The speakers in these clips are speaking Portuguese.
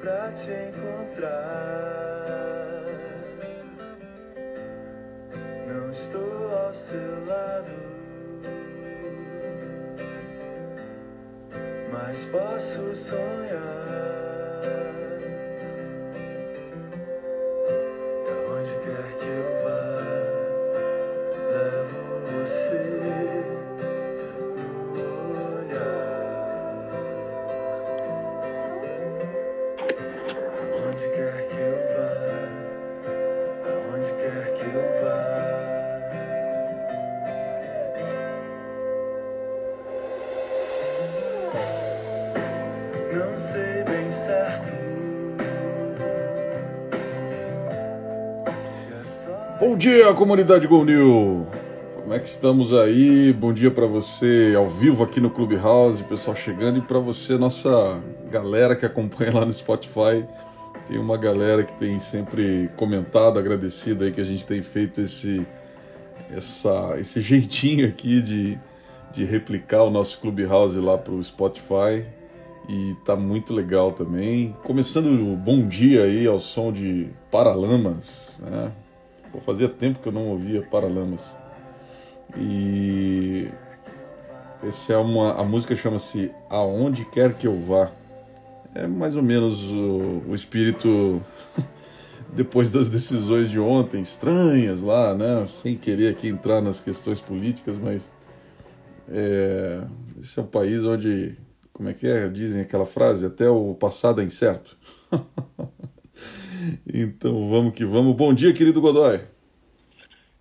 pra te encontrar. Não estou ao seu lado, mas posso sonhar. Dia, comunidade Gol New! Como é que estamos aí? Bom dia para você ao vivo aqui no Clubhouse, pessoal chegando e para você, nossa galera que acompanha lá no Spotify. Tem uma galera que tem sempre comentado, agradecido aí que a gente tem feito esse essa, esse jeitinho aqui de, de replicar o nosso Clubhouse lá pro Spotify e tá muito legal também. Começando o bom dia aí ao som de Paralamas, né? Fazia tempo que eu não ouvia Paralamas. E esse é uma a música chama-se Aonde quer que eu vá. É mais ou menos o, o espírito depois das decisões de ontem estranhas lá, né? Sem querer aqui entrar nas questões políticas, mas é, esse é um país onde como é que é? Dizem aquela frase, até o passado é incerto. então vamos que vamos. Bom dia, querido Godoy.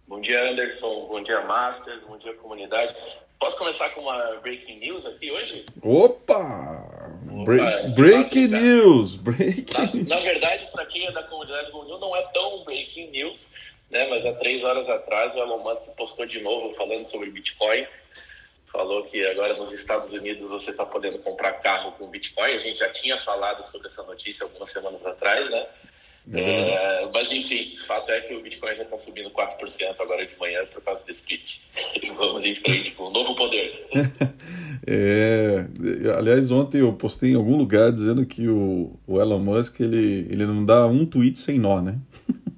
Bom dia, Anderson. Bom dia, Masters. Bom dia, comunidade. Posso começar com uma breaking news aqui hoje? Opa! Opa, breaking tá. news! Na, Breaking na verdade, para quem é da comunidade Go New, não é tão breaking news, né? Mas há três horas atrás, o Elon Musk postou de novo falando sobre Bitcoin. Falou que agora nos Estados Unidos você está podendo comprar carro com Bitcoin. A gente já tinha falado sobre essa notícia algumas semanas atrás, né? É, mas enfim, o fato é que o Bitcoin já está subindo 4% agora de manhã por causa desse tweet. E vamos em frente com um novo poder. É, aliás, ontem eu postei em algum lugar dizendo que o, o Elon Musk ele, ele não dá um tweet sem nó, né?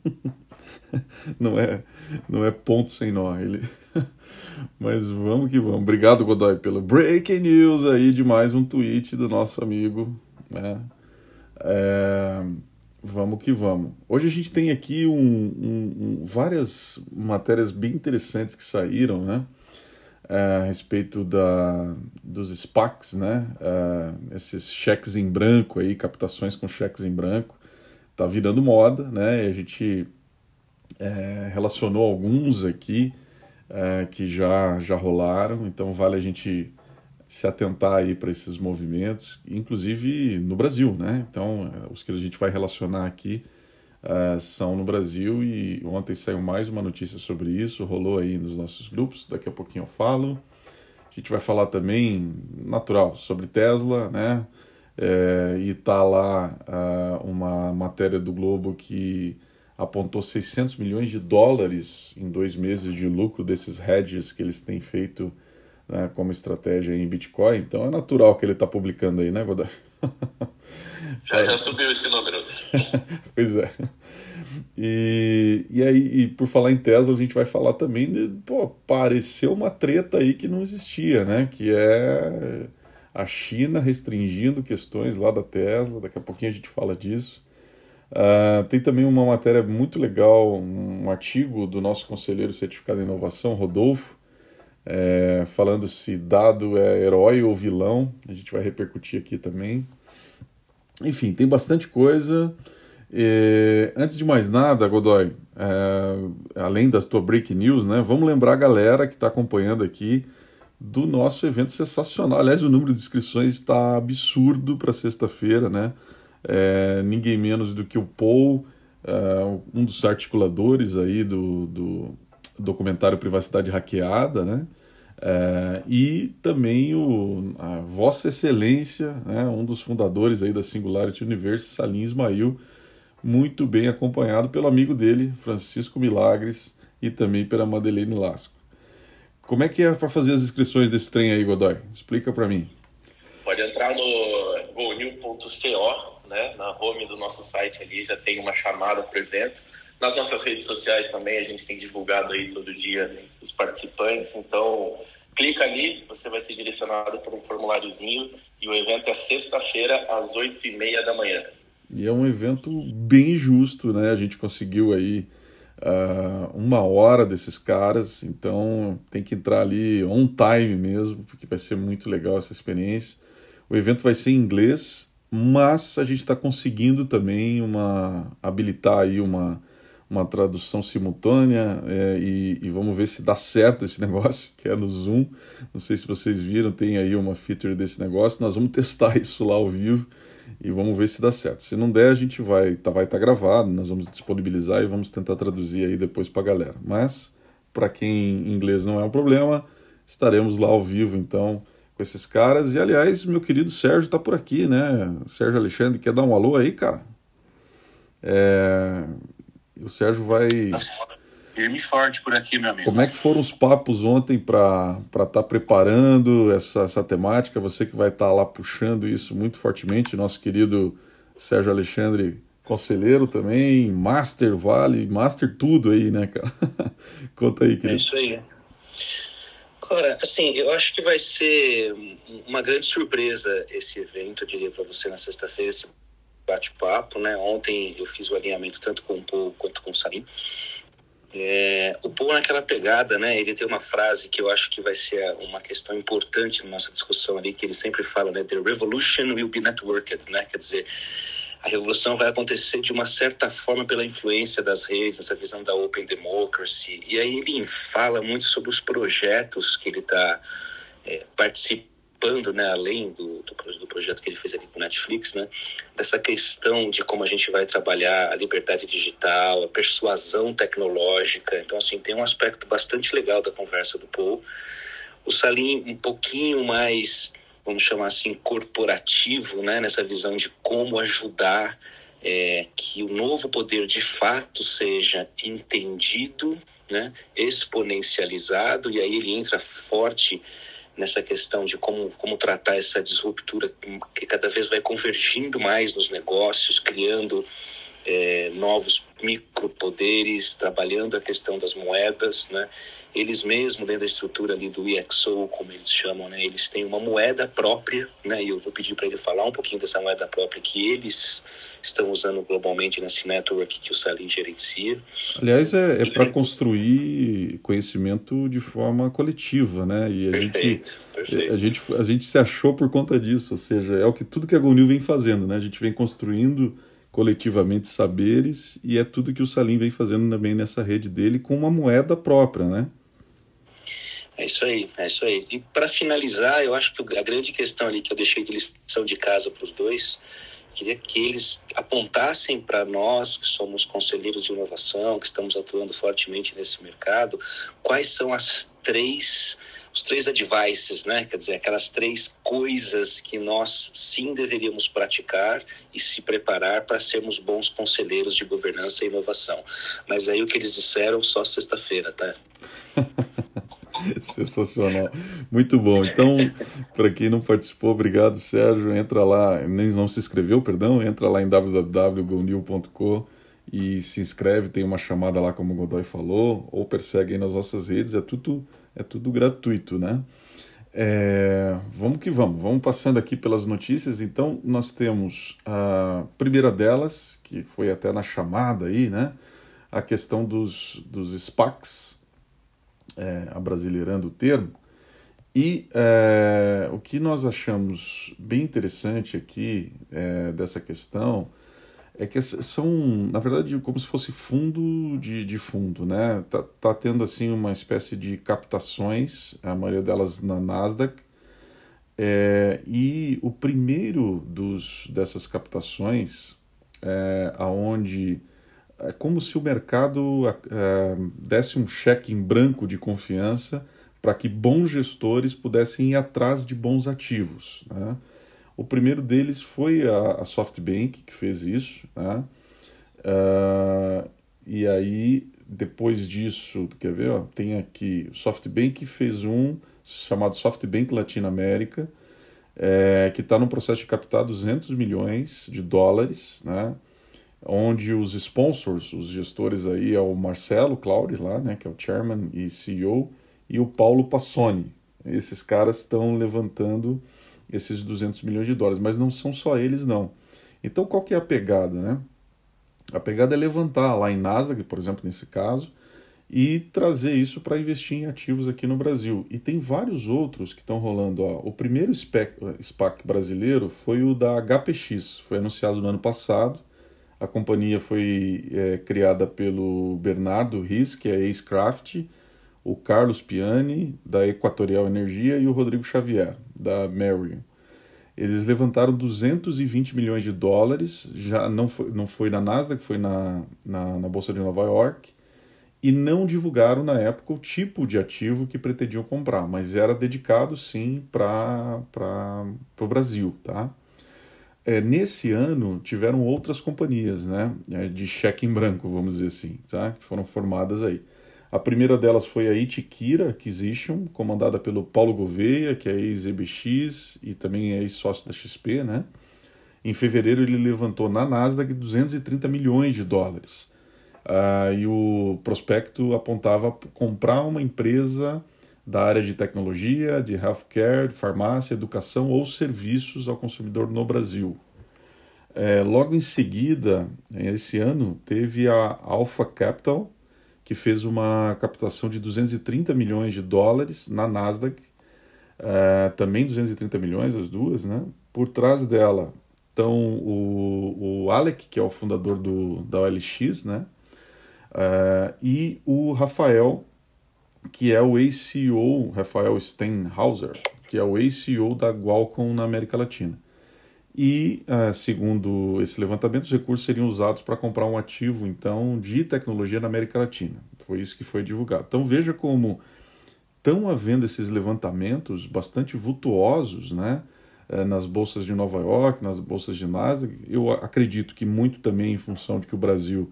Não é, não é ponto sem nó. Ele... Mas vamos que vamos. Obrigado, Godoy, pelo breaking news aí de mais um tweet do nosso amigo. Né? É, vamos que vamos. Hoje a gente tem aqui um, um- um- várias matérias bem interessantes que saíram, né? É, a respeito da, dos SPACs, né? É, esses cheques em branco aí, captações com cheques em branco, tá virando moda, né? A gente é, relacionou alguns aqui é, que já, já rolaram, então vale a gente se atentar aí para esses movimentos, inclusive no Brasil, né? Então, é, os que a gente vai relacionar aqui é, são no Brasil e ontem saiu mais uma notícia sobre isso, rolou aí nos nossos grupos, daqui a pouquinho eu falo. A gente vai falar também, natural, sobre Tesla, né? É, e tá lá ah, uma matéria do Globo que apontou 600 milhões de dólares em dois meses de lucro desses hedges que eles têm feito né, como estratégia em Bitcoin. Então é natural que ele está publicando aí, né, Godoy? Já, já subiu esse número. pois é. E, e aí, e por falar em Tesla, a gente vai falar também de, pô, pareceu uma treta aí que não existia, né? Que é a China restringindo questões lá da Tesla, daqui a pouquinho a gente fala disso. Ah, tem também uma matéria muito legal, um artigo do nosso conselheiro certificado em inovação, Rodolfo, é, falando se dado é herói ou vilão. A gente vai repercutir aqui também. Enfim, tem bastante coisa. E, antes de mais nada, Godoy, é, além das tua break news, né, vamos lembrar a galera que está acompanhando aqui do nosso evento sensacional. Aliás, o número de inscrições está absurdo para sexta-feira, né? É, ninguém menos do que o Paul, é, um dos articuladores aí do, do documentário Privacidade Hackeada, né? É, e também o, a Vossa Excelência, né, um dos fundadores aí da Singularity Universe, Salim Ismail, muito bem acompanhado pelo amigo dele, Francisco Milagres, e também pela Madeleine Lasco. Como é que é para fazer as inscrições desse trem aí, Godoy? Explica para mim. Pode entrar no gonew.co, né? Na home do nosso site ali já tem uma chamada para o evento. Nas nossas redes sociais também a gente tem divulgado aí todo dia os participantes. Então, clica ali, você vai ser direcionado por um formuláriozinho e o evento é sexta-feira às oito e meia da manhã. E é um evento bem justo, né? A gente conseguiu aí uh, uma hora desses caras, então tem que entrar ali on time mesmo, porque vai ser muito legal essa experiência. O evento vai ser em inglês, mas a gente está conseguindo também uma habilitar aí uma, uma tradução simultânea é, e, e, vamos ver se dá certo esse negócio, que é no Zoom. Não sei se vocês viram, tem aí uma feature desse negócio. Nós vamos testar isso lá ao vivo e vamos ver se dá certo. Se não der, a gente vai tá, vai estar tá gravado, nós vamos disponibilizar e vamos tentar traduzir aí depois para a galera. Mas, para quem inglês não é um problema, estaremos lá ao vivo então com esses caras. E aliás, meu querido Sérgio está por aqui, né? Sérgio Alexandre, quer dar um alô aí, cara? É... O Sérgio vai. Firme forte por aqui, meu amigo. Como é que foram os papos ontem para estar tá preparando essa, essa temática? Você que vai estar tá lá puxando isso muito fortemente, nosso querido Sérgio Alexandre, conselheiro também, Master Vale, Master tudo aí, né, cara? Conta aí, querido. É isso aí. Cara, assim, eu acho que vai ser uma grande surpresa esse evento, eu diria para você, na sexta-feira, esse bate-papo, né? Ontem eu fiz o alinhamento tanto com o Paul quanto com o Salim. É, o Paul naquela pegada, né? Ele tem uma frase que eu acho que vai ser uma questão importante na nossa discussão ali, que ele sempre fala, né? The revolution will be networked, né? Quer dizer, a revolução vai acontecer de uma certa forma pela influência das redes, essa visão da open democracy. E aí ele fala muito sobre os projetos que ele está é, participando né, além do, do, do, projeto que ele fez ali com Netflix, né, dessa questão de como a gente vai trabalhar a liberdade digital, a persuasão tecnológica. Então, assim, tem um aspecto bastante legal da conversa do Paul. O Salim um pouquinho mais, vamos chamar assim, corporativo, né, nessa visão de como ajudar é, que o novo poder de fato seja entendido, né, exponencializado, e aí ele entra forte nessa questão de como, como tratar essa disruptura que cada vez vai convergindo mais nos negócios, criando é, novos micropoderes, trabalhando a questão das moedas, né? Eles mesmo dentro da estrutura ali do EXO, como eles chamam, né? Eles têm uma moeda própria, né? E eu vou pedir para ele falar um pouquinho dessa moeda própria que eles estão usando globalmente nesse network que o Salim gerencia. Aliás, é, é para construir conhecimento de forma coletiva, né? E a perfeito, gente, perfeito. A gente, a gente se achou por conta disso, ou seja, é o que tudo que a Gonil vem fazendo, né? A gente vem construindo coletivamente saberes, e é tudo que o Salim vem fazendo também nessa rede dele com uma moeda própria, né? É isso aí, é isso aí. E para finalizar, eu acho que a grande questão ali que eu deixei de lição de casa para os dois, queria que eles apontassem para nós, que somos conselheiros de inovação, que estamos atuando fortemente nesse mercado, quais são as três os três advices, né? Quer dizer, aquelas três coisas que nós sim deveríamos praticar e se preparar para sermos bons conselheiros de governança e inovação. Mas aí o que eles disseram só sexta-feira, tá? Sensacional. Muito bom. Então, para quem não participou, obrigado, Sérgio. Entra lá, nem não se inscreveu, perdão, entra lá em www.gonil.com e se inscreve, tem uma chamada lá, como o Godoy falou, ou persegue aí nas nossas redes, é tudo é tudo gratuito, né? É, vamos que vamos, vamos passando aqui pelas notícias. Então, nós temos a primeira delas, que foi até na chamada aí, né? A questão dos, dos SPACs, é, abrasileirando o termo. E é, o que nós achamos bem interessante aqui é, dessa questão é que são, na verdade, como se fosse fundo de, de fundo, né? Tá, tá tendo, assim, uma espécie de captações, a maioria delas na Nasdaq, é, e o primeiro dos, dessas captações, é, aonde é como se o mercado é, desse um cheque em branco de confiança para que bons gestores pudessem ir atrás de bons ativos, né? O primeiro deles foi a, a SoftBank, que fez isso. Né? Uh, e aí, depois disso, quer ver? Ó, tem aqui, o SoftBank fez um chamado SoftBank Latinoamérica. é, que está no processo de captar 200 milhões de dólares, né? Onde os sponsors, os gestores aí é o Marcelo Claudi lá, né, que é o chairman e CEO, e o Paulo Passoni. Esses caras estão levantando esses 200 milhões de dólares, mas não são só eles não. Então qual que é a pegada, né? A pegada é levantar lá em Nasdaq, por exemplo, nesse caso, e trazer isso para investir em ativos aqui no Brasil. E tem vários outros que estão rolando. Ó. O primeiro SPAC, SPAC brasileiro foi o da HPX, foi anunciado no ano passado. A companhia foi é, criada pelo Bernardo Riz, que é ex-Craft, o Carlos Piani, da Equatorial Energia, e o Rodrigo Xavier, da Marion. Eles levantaram 220 milhões de dólares, já não foi, não foi na Nasdaq, foi na, na, na Bolsa de Nova York, e não divulgaram na época o tipo de ativo que pretendiam comprar, mas era dedicado sim para o Brasil. Tá? É, nesse ano tiveram outras companhias né, é, de cheque em branco, vamos dizer assim, tá? que foram formadas aí. A primeira delas foi a Itiquira Acquisition, comandada pelo Paulo Gouveia, que é ex-EBX e também é ex-sócio da XP. Né? Em fevereiro ele levantou na Nasdaq 230 milhões de dólares. Ah, e o prospecto apontava comprar uma empresa da área de tecnologia, de healthcare, de farmácia, educação ou serviços ao consumidor no Brasil. É, logo em seguida, esse ano, teve a Alpha Capital, que fez uma captação de 230 milhões de dólares na Nasdaq, é, também 230 milhões as duas, né? Por trás dela estão o, o Alec, que é o fundador do, da OLX, né? É, e o Rafael, que é o ACO, Rafael Steinhauser, que é o ACO da Qualcomm na América Latina. E, uh, segundo esse levantamento, os recursos seriam usados para comprar um ativo, então, de tecnologia na América Latina. Foi isso que foi divulgado. Então, veja como estão havendo esses levantamentos bastante vultuosos, né? Uh, nas bolsas de Nova York, nas bolsas de Nasdaq. Eu acredito que muito também em função de que o Brasil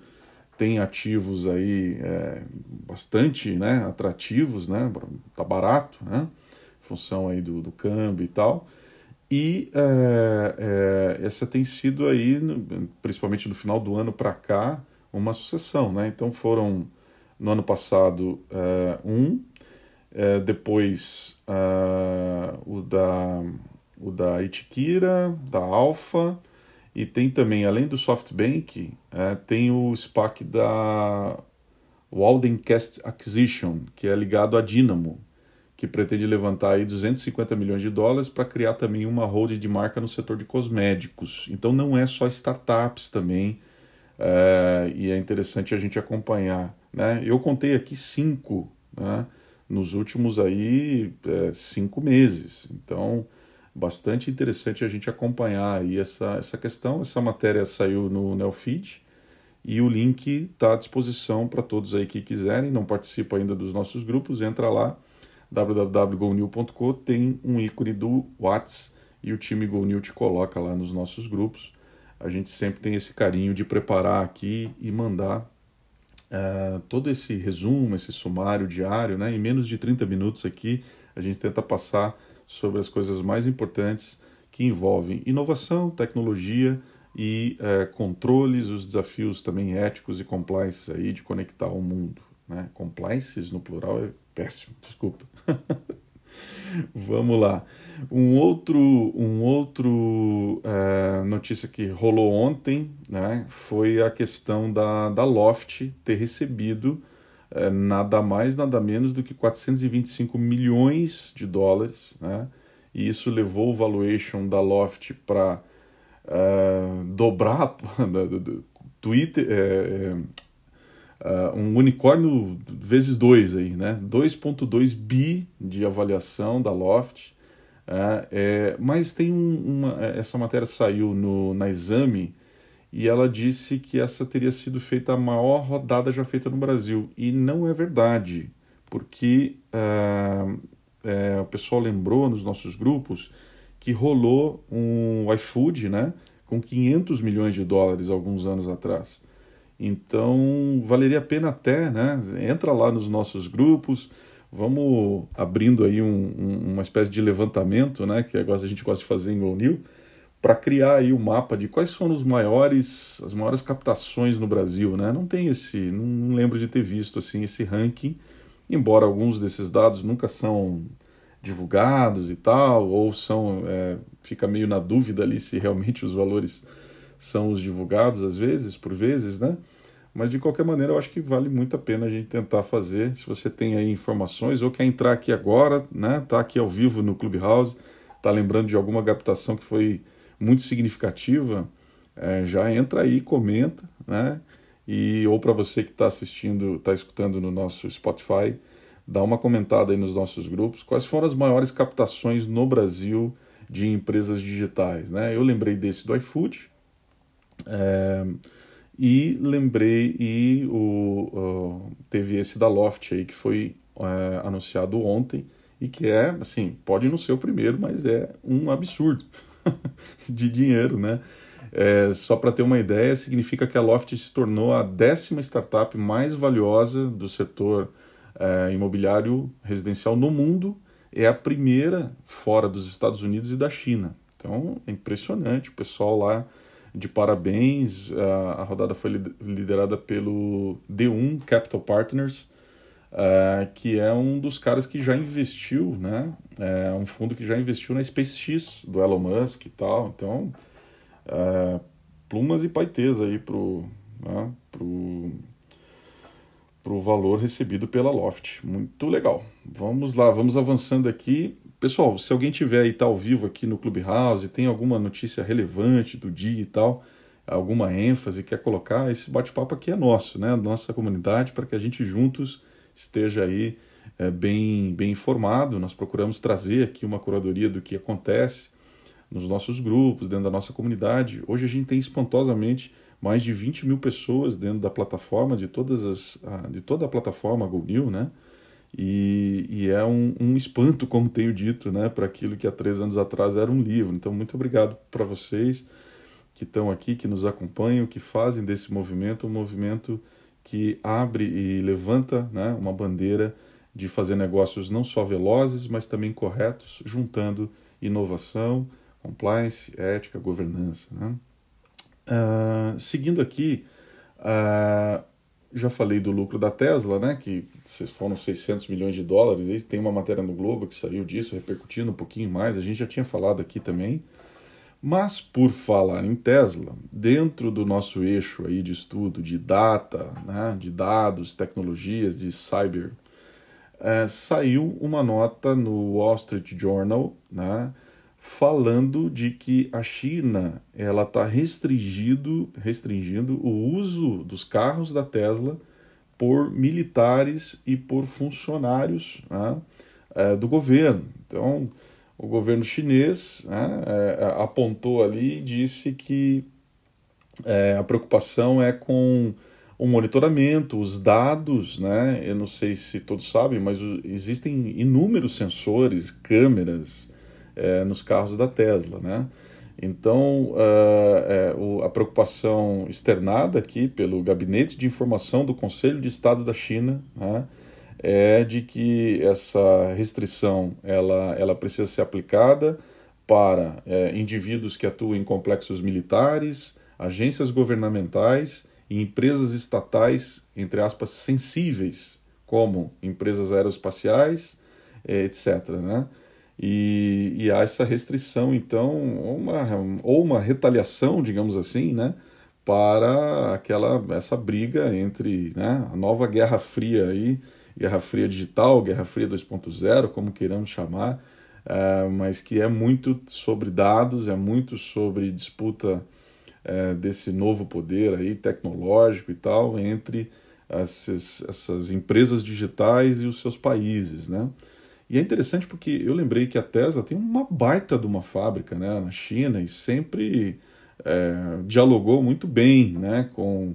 tem ativos aí é, bastante né, atrativos, né, tá barato, né, função aí do, do câmbio e tal. E é, é, essa tem sido aí, principalmente no final do ano para cá, uma sucessão. Né? Então foram, no ano passado, é, um, é, depois é, o, da, o da Itikira, da Alfa, e tem também, além do SoftBank, é, tem o SPAC da Waldencast Acquisition, que é ligado à Dynamo, que pretende levantar aí 250 milhões de dólares para criar também uma holding de marca no setor de cosméticos. Então não é só startups também, é, e é interessante a gente acompanhar. Né? Eu contei aqui cinco né, nos últimos aí é, cinco meses. Então bastante interessante a gente acompanhar aí essa, essa questão. Essa matéria saiu no Neofeed e o link está à disposição para todos aí que quiserem, não participa ainda dos nossos grupos, entra lá, www.gonil.com, tem um ícone do Whats e o time GoNew te coloca lá nos nossos grupos. A gente sempre tem esse carinho de preparar aqui e mandar uh, todo esse resumo, esse sumário diário, né? em menos de 30 minutos aqui, a gente tenta passar sobre as coisas mais importantes que envolvem inovação, tecnologia e é, controles, os desafios também éticos e compliance aí de conectar o mundo. Né? Compliances no plural é péssimo, desculpa. Vamos lá. Um outro, um outro é, notícia que rolou ontem né, foi a questão da, da Loft ter recebido é, nada mais, nada menos do que 425 milhões de dólares, né? e isso levou o valuation da Loft para uh, é, dobrar do Twitter, é, é, um unicórnio vezes dois aí, né? 2.2 bi de avaliação da Loft, é, mas tem um, uma, essa matéria saiu no, na Exame e ela disse que essa teria sido feita a maior rodada já feita no Brasil. E não é verdade, porque é, o pessoal lembrou nos nossos grupos que rolou um iFood né, com 500 milhões de dólares alguns anos atrás. Então, valeria a pena até, né? Entra lá nos nossos grupos, vamos abrindo aí um, um, uma espécie de levantamento, né, que agora a gente gosta de fazer em Go New, para criar aí o um mapa de quais foram os maiores, as maiores captações no Brasil, né? Não tem esse, não, lembro de ter visto assim esse ranking, embora alguns desses dados nunca são divulgados e tal, ou são é, fica meio na dúvida ali se realmente os valores são os divulgados às vezes, por vezes, né? Mas de qualquer maneira, eu acho que vale muito a pena a gente tentar fazer. Se você tem aí informações ou quer entrar aqui agora, né? Tá aqui ao vivo no Clubhouse, tá lembrando de alguma captação que foi muito significativa, é, já entra aí, comenta, né? E ou para você que está assistindo, está escutando no nosso Spotify, dá uma comentada aí nos nossos grupos. Quais foram as maiores captações no Brasil de empresas digitais, né? Eu lembrei desse do iFood. É, e lembrei e o, uh, teve esse da Loft aí que foi uh, anunciado ontem e que é assim pode não ser o primeiro mas é um absurdo de dinheiro, né? É, só para ter uma ideia, significa que a Loft se tornou a décima startup mais valiosa do setor é, imobiliário residencial no mundo. É a primeira fora dos Estados Unidos e da China. Então é impressionante. O pessoal lá de parabéns. A, a rodada foi liderada pelo D1 Capital Partners, uh, que é um dos caras que já investiu, né? É um fundo que já investiu na SpaceX do Elon Musk e tal. Então, uh, plumas e paetês aí pro, né, pro, pro valor recebido pela Loft. Muito legal. Vamos lá, vamos avançando aqui. Pessoal, se alguém tiver aí, tá ao vivo aqui no Clubhouse, tem alguma notícia relevante do dia e tal, alguma ênfase, quer colocar, esse bate-papo aqui é nosso, né? Nossa comunidade, para que a gente juntos esteja aí é, bem, bem informado. Nós procuramos trazer aqui uma curadoria do que acontece nos nossos grupos, dentro da nossa comunidade. Hoje a gente tem espantosamente mais de 20 mil pessoas dentro da plataforma, de, todas as, de toda a plataforma GoNew, né? E, e é um, um, espanto, como tenho dito, né, para aquilo que há três anos atrás era um livro. Então, muito obrigado para vocês que estão aqui, que nos acompanham, que fazem desse movimento um movimento que abre e levanta né, uma bandeira de fazer negócios não só velozes, mas também corretos, juntando inovação, compliance, ética, governança. Né? Uh, seguindo aqui, uh, já falei do lucro da Tesla, né, que foram 600 milhões de dólares, tem uma matéria no Globo que saiu disso, repercutindo um pouquinho mais, a gente já tinha falado aqui também. Mas por falar em Tesla, dentro do nosso eixo aí de estudo de data, né, de dados, tecnologias, de cyber, é, saiu uma nota no Wall Street Journal, né, falando de que a China ela está restringindo, restringindo o uso dos carros da Tesla por militares e por funcionários né, é, do governo. Então, o governo chinês né, é, é apontou ali e disse que é, a preocupação é com o monitoramento, os dados, né? Eu não sei se todos sabem, mas existem inúmeros sensores, câmeras, é, nos carros da Tesla, né? Então, uh, é, a preocupação externada aqui pelo Gabinete de Informação do Conselho de Estado da China né, é de que essa restrição ela, ela precisa ser aplicada para é, indivíduos que atuam em complexos militares, agências governamentais e empresas estatais, entre aspas, sensíveis, como empresas aeroespaciais, é, etc. Né? E, e há essa restrição, então, uma, ou uma retaliação, digamos assim, né, para aquela essa briga entre né, a nova Guerra Fria aí, Guerra Fria digital, Guerra Fria 2.0, como queiramos chamar, uh, mas que é muito sobre dados, é muito sobre disputa uh, desse novo poder aí tecnológico e tal entre essas, essas empresas digitais e os seus países, né? E é interessante porque eu lembrei que a Tesla tem uma baita de uma fábrica né, na China e sempre é, dialogou muito bem né, com,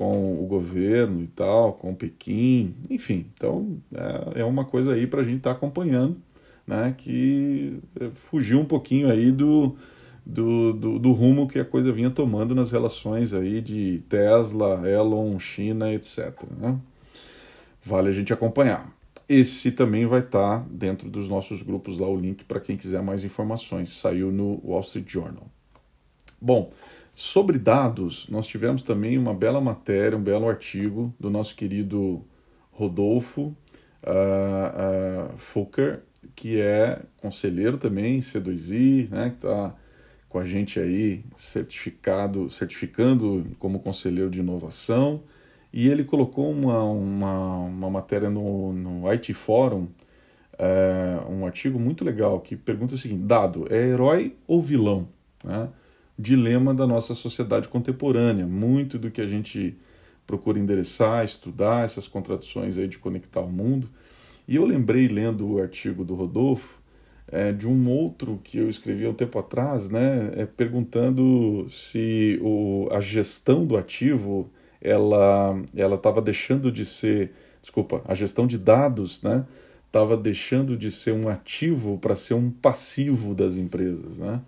com o governo e tal, com Pequim, enfim. Então é, é uma coisa aí para a gente estar tá acompanhando, né, que é, fugiu um pouquinho aí do, do, do, do, rumo que a coisa vinha tomando nas relações aí de Tesla, Elon, China, etc. Né? Vale a gente acompanhar. esse também vai estar dentro dos nossos grupos lá, o link para quem quiser mais informações. Saiu no Wall Street Journal. Bom, sobre dados, nós tivemos também uma bela matéria, um belo artigo do nosso querido Rodolfo uh, uh, Fulker, que é conselheiro também, C2I, né, que está com a gente aí certificado, certificando como conselheiro de inovação, e ele colocou uma, uma, uma matéria no, no IT Forum, é, um artigo muito legal que pergunta o seguinte: dado é herói ou vilão? Né? Dilema da nossa sociedade contemporânea. Muito do que a gente procura endereçar, estudar, essas contradições aí de conectar o mundo. E eu lembrei, lendo o artigo do Rodolfo, é, de um outro que eu escrevi há um tempo atrás, né, é, perguntando se o, a gestão do ativo ela ela estava deixando de ser, desculpa, a gestão de dados, né, estava deixando de ser um ativo para ser um passivo das empresas, né?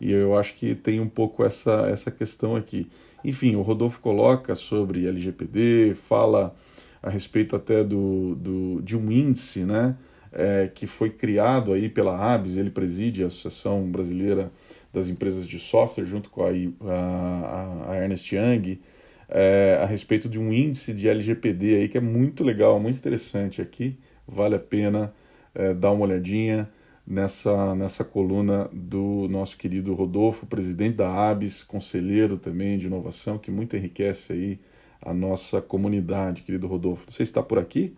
E eu acho que tem um pouco essa essa questão aqui. Enfim, o Rodolfo coloca sobre LGPD, fala a respeito até do, do de um índice, né? é, que foi criado aí pela ABS, ele preside a Associação Brasileira das Empresas de Software, junto com a, a, a Ernest Young, é, a respeito de um índice de LGPD aí que é muito legal, muito interessante aqui, vale a pena é, dar uma olhadinha nessa, nessa coluna do nosso querido Rodolfo, presidente da ABS, conselheiro também de inovação, que muito enriquece aí a nossa comunidade, querido Rodolfo. Você está por aqui?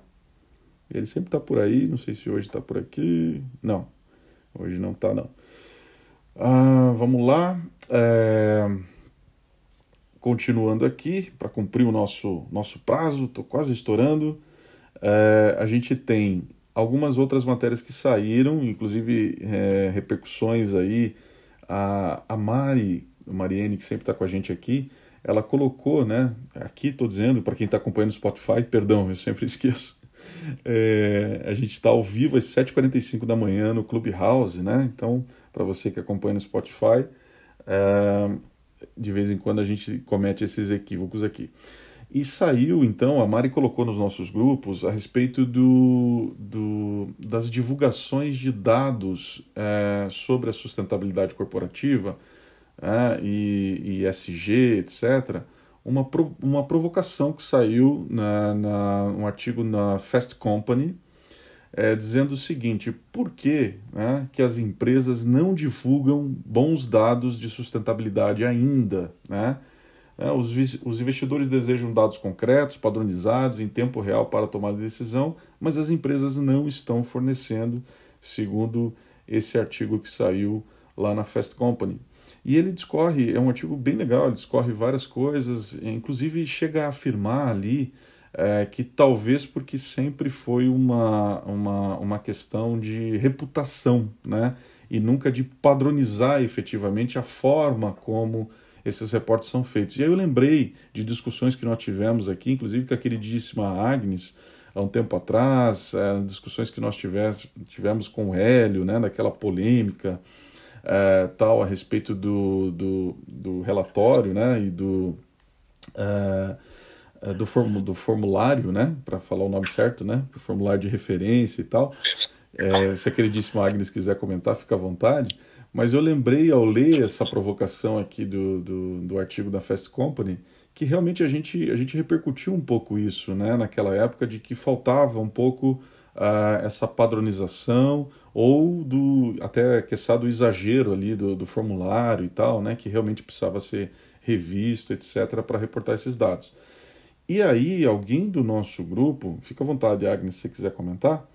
Ele sempre está por aí, não sei se hoje está por aqui. Não, hoje não está não. Ah, vamos lá. É... Continuando aqui, para cumprir o nosso, nosso prazo, estou quase estourando. É, a gente tem algumas outras matérias que saíram, inclusive é, repercussões aí. A, a Mari, a Mariene, que sempre está com a gente aqui, ela colocou, né? Aqui estou dizendo, para quem está acompanhando no Spotify, perdão, eu sempre esqueço. É, a gente está ao vivo às 7h45 da manhã no Clubhouse, né? Então, para você que acompanha no Spotify, é, de vez em quando a gente comete esses equívocos aqui. E saiu, então, a Mari colocou nos nossos grupos a respeito do, do das divulgações de dados é, sobre a sustentabilidade corporativa é, e, e SG, etc., uma, uma provocação que saiu na, na um artigo na Fast Company, é, dizendo o seguinte: por que, né, que as empresas não divulgam bons dados de sustentabilidade ainda? Né? É, os, os investidores desejam dados concretos, padronizados, em tempo real para tomar decisão, mas as empresas não estão fornecendo, segundo esse artigo que saiu lá na Fast Company. E ele discorre, é um artigo bem legal, ele discorre várias coisas, inclusive chega a afirmar ali é, que talvez porque sempre foi uma, uma, uma questão de reputação, né? E nunca de padronizar efetivamente a forma como esses reportes são feitos. E aí eu lembrei de discussões que nós tivemos aqui, inclusive com a queridíssima Agnes, há um tempo atrás, é, discussões que nós tivemos, tivemos com o Hélio, né, daquela polêmica é, tal a respeito do, do, do, relatório né, e do, é, do, form, do formulário, né, para falar o nome certo, né, o formulário de referência e tal. Se a queridíssima Agnes quiser comentar, fica à vontade. Mas eu lembrei ao ler essa provocação aqui do, do, do artigo da Fast Company que realmente a gente, a gente repercutiu um pouco isso né, naquela época de que faltava um pouco uh, essa padronização ou do até que do exagero ali do, do formulário e tal, né, que realmente precisava ser revisto, etc, para reportar esses dados. E aí alguém do nosso grupo, fica à vontade, Agnes, se você quiser comentar,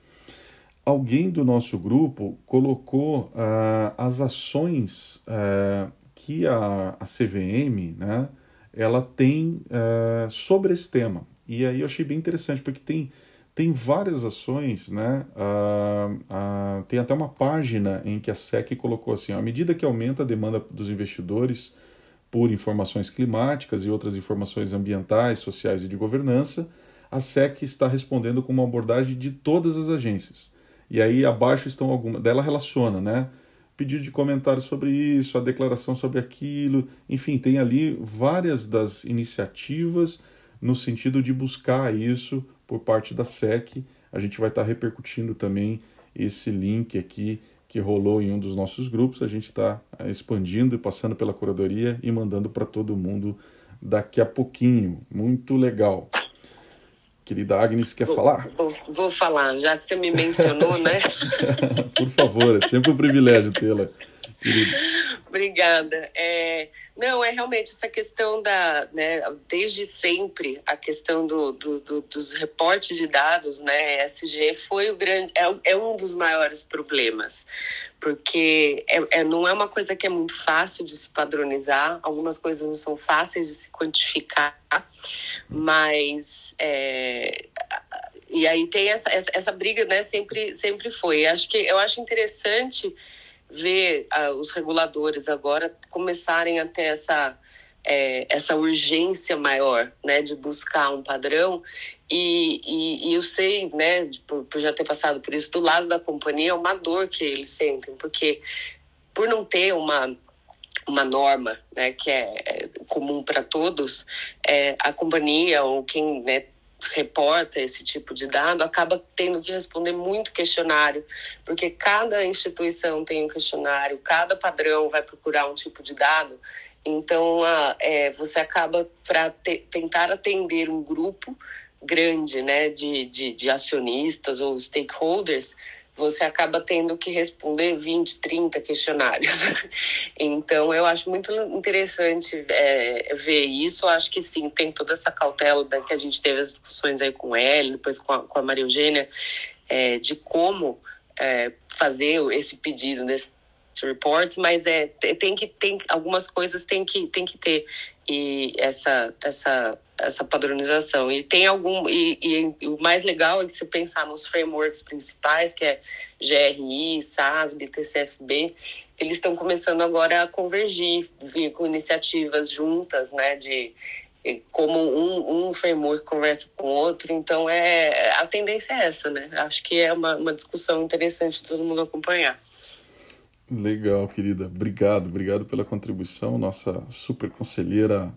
alguém do nosso grupo colocou uh, as ações uh, que a, a CVM, né, ela tem uh, sobre esse tema. E aí eu achei bem interessante, porque tem tem várias ações, né? Ah, ah, tem até uma página em que a SEC colocou assim: à medida que aumenta a demanda dos investidores por informações climáticas e outras informações ambientais, sociais e de governança, a SEC está respondendo com uma abordagem de todas as agências. E aí abaixo estão algumas. Dela relaciona, né? Pedido de comentário sobre isso, a declaração sobre aquilo, enfim, tem ali várias das iniciativas no sentido de buscar isso por parte da SEC a gente vai estar tá repercutindo também esse link aqui que rolou em um dos nossos grupos. A gente está eh, expandindo e passando pela curadoria e mandando para todo mundo daqui a pouquinho. Muito legal. Querida Agnes, quer vou, falar? Vou, vou, falar, já que você me mencionou, né? Por favor, é sempre um privilégio tê-la. Obrigada. É, não, é realmente essa questão da, né, desde sempre, a questão do, do, do, dos reportes de dados, né, SG foi o grande, é, é um dos maiores problemas, porque é, é, não é uma coisa que é muito fácil de se padronizar, algumas coisas não são fáceis de se quantificar, mas é, e aí tem essa, essa, essa, briga, né? Sempre, sempre foi. Acho que eu acho interessante ver uh, os reguladores agora começarem a ter essa, é, essa urgência maior, né, de buscar um padrão. E, e, e eu sei, né, por, por, já ter passado por isso, do lado da companhia, é uma dor que eles sentem, porque por não ter uma uma norma né, que é, é comum para todos, é, a companhia ou quem né, reporta esse tipo de dado acaba tendo que responder muito questionário, porque cada instituição tem um questionário, cada padrão vai procurar um tipo de dado. Então, a, é, você acaba para te, tentar atender um grupo grande né, de, de, de acionistas ou stakeholders, você acaba tendo que responder 20, 30 questionários. então, eu acho muito interessante é, ver isso. Eu acho que sim, tem toda essa cautela da, que a gente teve as discussões aí com ele, depois com a, com a Maria Eugênia, é, de como é, fazer esse pedido desse report, mas é tem que tem algumas coisas tem que tem que ter e essa essa essa padronização. E tem algum. E, e, o mais legal é que se pensar nos frameworks principais, que é GRI, SASB, TCFB, eles estão começando agora a convergir, vir com iniciativas juntas, né? De como um, um framework conversa com o outro. Então, é, a tendência é essa, né? Acho que é uma, uma discussão interessante todo mundo acompanhar. Legal, querida. Obrigado, obrigado pela contribuição. Nossa super conselheira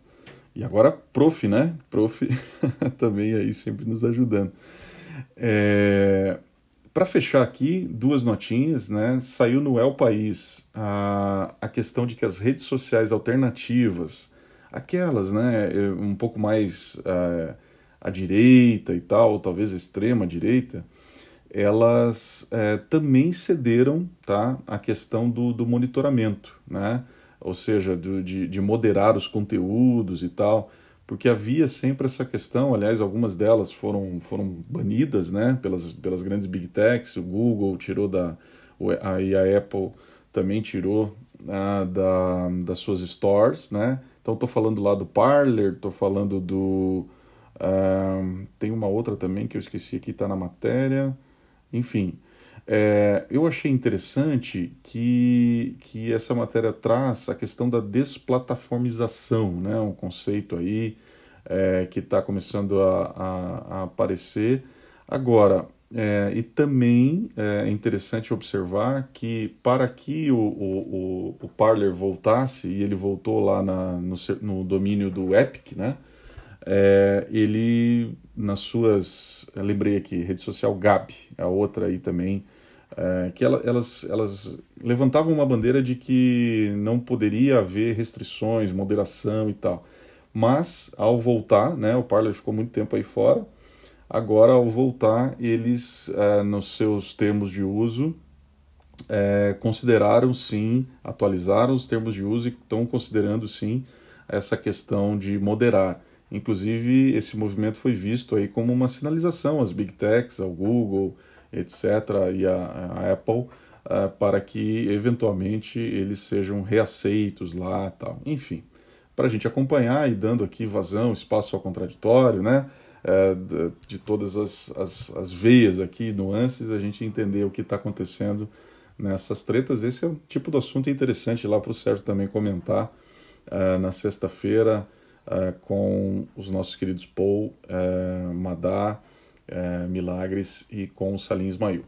e agora prof, né? Prof também aí sempre nos ajudando. É, Para fechar aqui, duas notinhas, né? Saiu no El País a, a questão de que as redes sociais alternativas, aquelas, né, é, um pouco mais é, à direita e tal, talvez extrema direita, elas é, também cederam tá, a questão do, do monitoramento, né? ou seja, do, de, de moderar os conteúdos e tal, porque havia sempre essa questão, aliás, algumas delas foram, foram banidas né, pelas, pelas grandes big techs, o Google tirou da. Aí a Apple também tirou ah, da, das suas stores, né? Então estou falando lá do Parler, estou falando do. Ah, tem uma outra também que eu esqueci aqui, está na matéria. Enfim, é, eu achei interessante que, que essa matéria traz a questão da desplataformização, né? um conceito aí é, que está começando a, a, a, aparecer agora. É, e também é interessante observar que para que o, o, o, Parler voltasse, e ele voltou lá na, no, no domínio do Epic, né? É, ele nas suas, lembrei aqui, rede social Gab, a outra aí também é, que ela, elas, elas levantavam uma bandeira de que não poderia haver restrições, moderação e tal. Mas, ao voltar, né, o Parler ficou muito tempo aí fora, agora, ao voltar, eles, é, nos seus termos de uso, é, consideraram sim, atualizaram os termos de uso e estão considerando sim essa questão de moderar. Inclusive, esse movimento foi visto aí como uma sinalização às big techs, ao Google, etc., e a Apple, uh, para que eventualmente eles sejam reaceitos lá tal. Enfim, para a gente acompanhar e dando aqui vazão, espaço ao contraditório, né? Uh, de, todas as, as, as, veias aqui, nuances, a gente entender o que está acontecendo nessas tretas. Esse é um tipo de assunto interessante lá para o Sérgio também comentar uh, na sexta-feira com os nossos queridos Paul, Madá é, Milagres e com o Salim Ismail.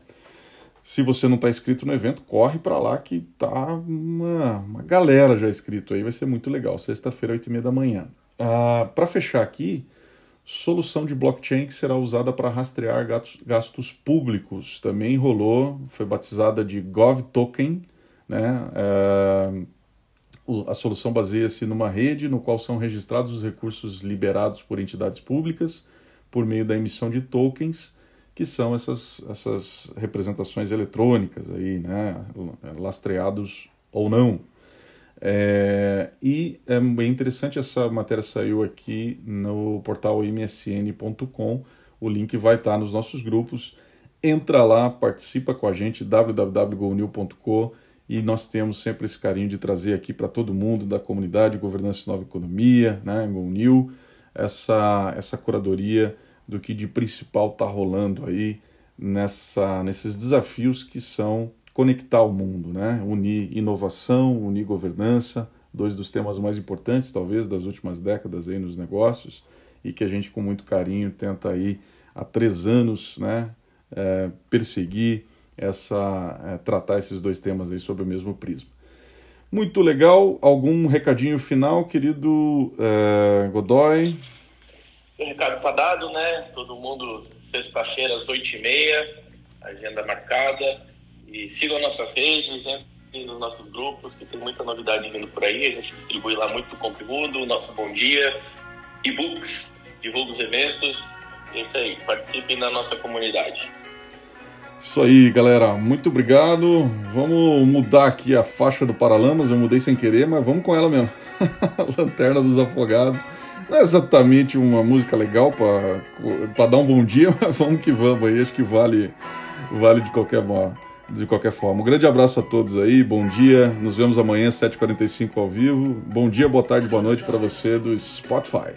Se você não está inscrito no evento, corre para lá que tá uma, uma galera já inscrito aí, vai ser muito legal. Sexta-feira, 8 e meia da manhã. Ah, para fechar aqui, solução de blockchain que será usada para rastrear gastos públicos. Também rolou, foi batizada de GovToken. Né? É, a solução baseia-se numa rede no qual são registrados os recursos liberados por entidades públicas por meio da emissão de tokens, que são essas, essas representações eletrônicas aí, né? lastreados ou não. É, e é bem interessante, essa matéria saiu aqui no portal msn.com. O link vai estar nos nossos grupos. Entra lá, participa com a gente, www.gonil.com e nós temos sempre esse carinho de trazer aqui para todo mundo da comunidade Governança e Nova Economia, né, GoNew, essa, essa curadoria do que de principal está rolando aí nessa, nesses desafios que são conectar o mundo, né? unir inovação, unir governança, dois dos temas mais importantes, talvez, das últimas décadas aí nos negócios, e que a gente, com muito carinho, tenta aí há três anos né, é, perseguir, essa, é, tratar esses dois temas aí sob o mesmo prisma. Muito legal. Algum recadinho final, querido é, Godoy? O recado está dado, né? Todo mundo, sexta-feira, às oito e meia, agenda marcada e sigam nossas redes, entrem nos nossos grupos, que tem muita novidade vindo por aí. A gente distribui lá muito conteúdo, nosso bom dia, e-books, divulga os eventos. É isso aí, participem da nossa comunidade. Isso aí, galera. Muito obrigado. Vamos mudar aqui a faixa do Paralamas. Eu mudei sem querer, mas vamos com ela mesmo. Lanterna dos Afogados. Não é exatamente uma música legal para dar um bom dia, mas vamos que vamos aí. Acho que vale, vale de qualquer modo de qualquer forma. Um grande abraço a todos aí, bom dia. Nos vemos amanhã, 7h45 ao vivo. Bom dia, boa tarde, boa noite para você do Spotify.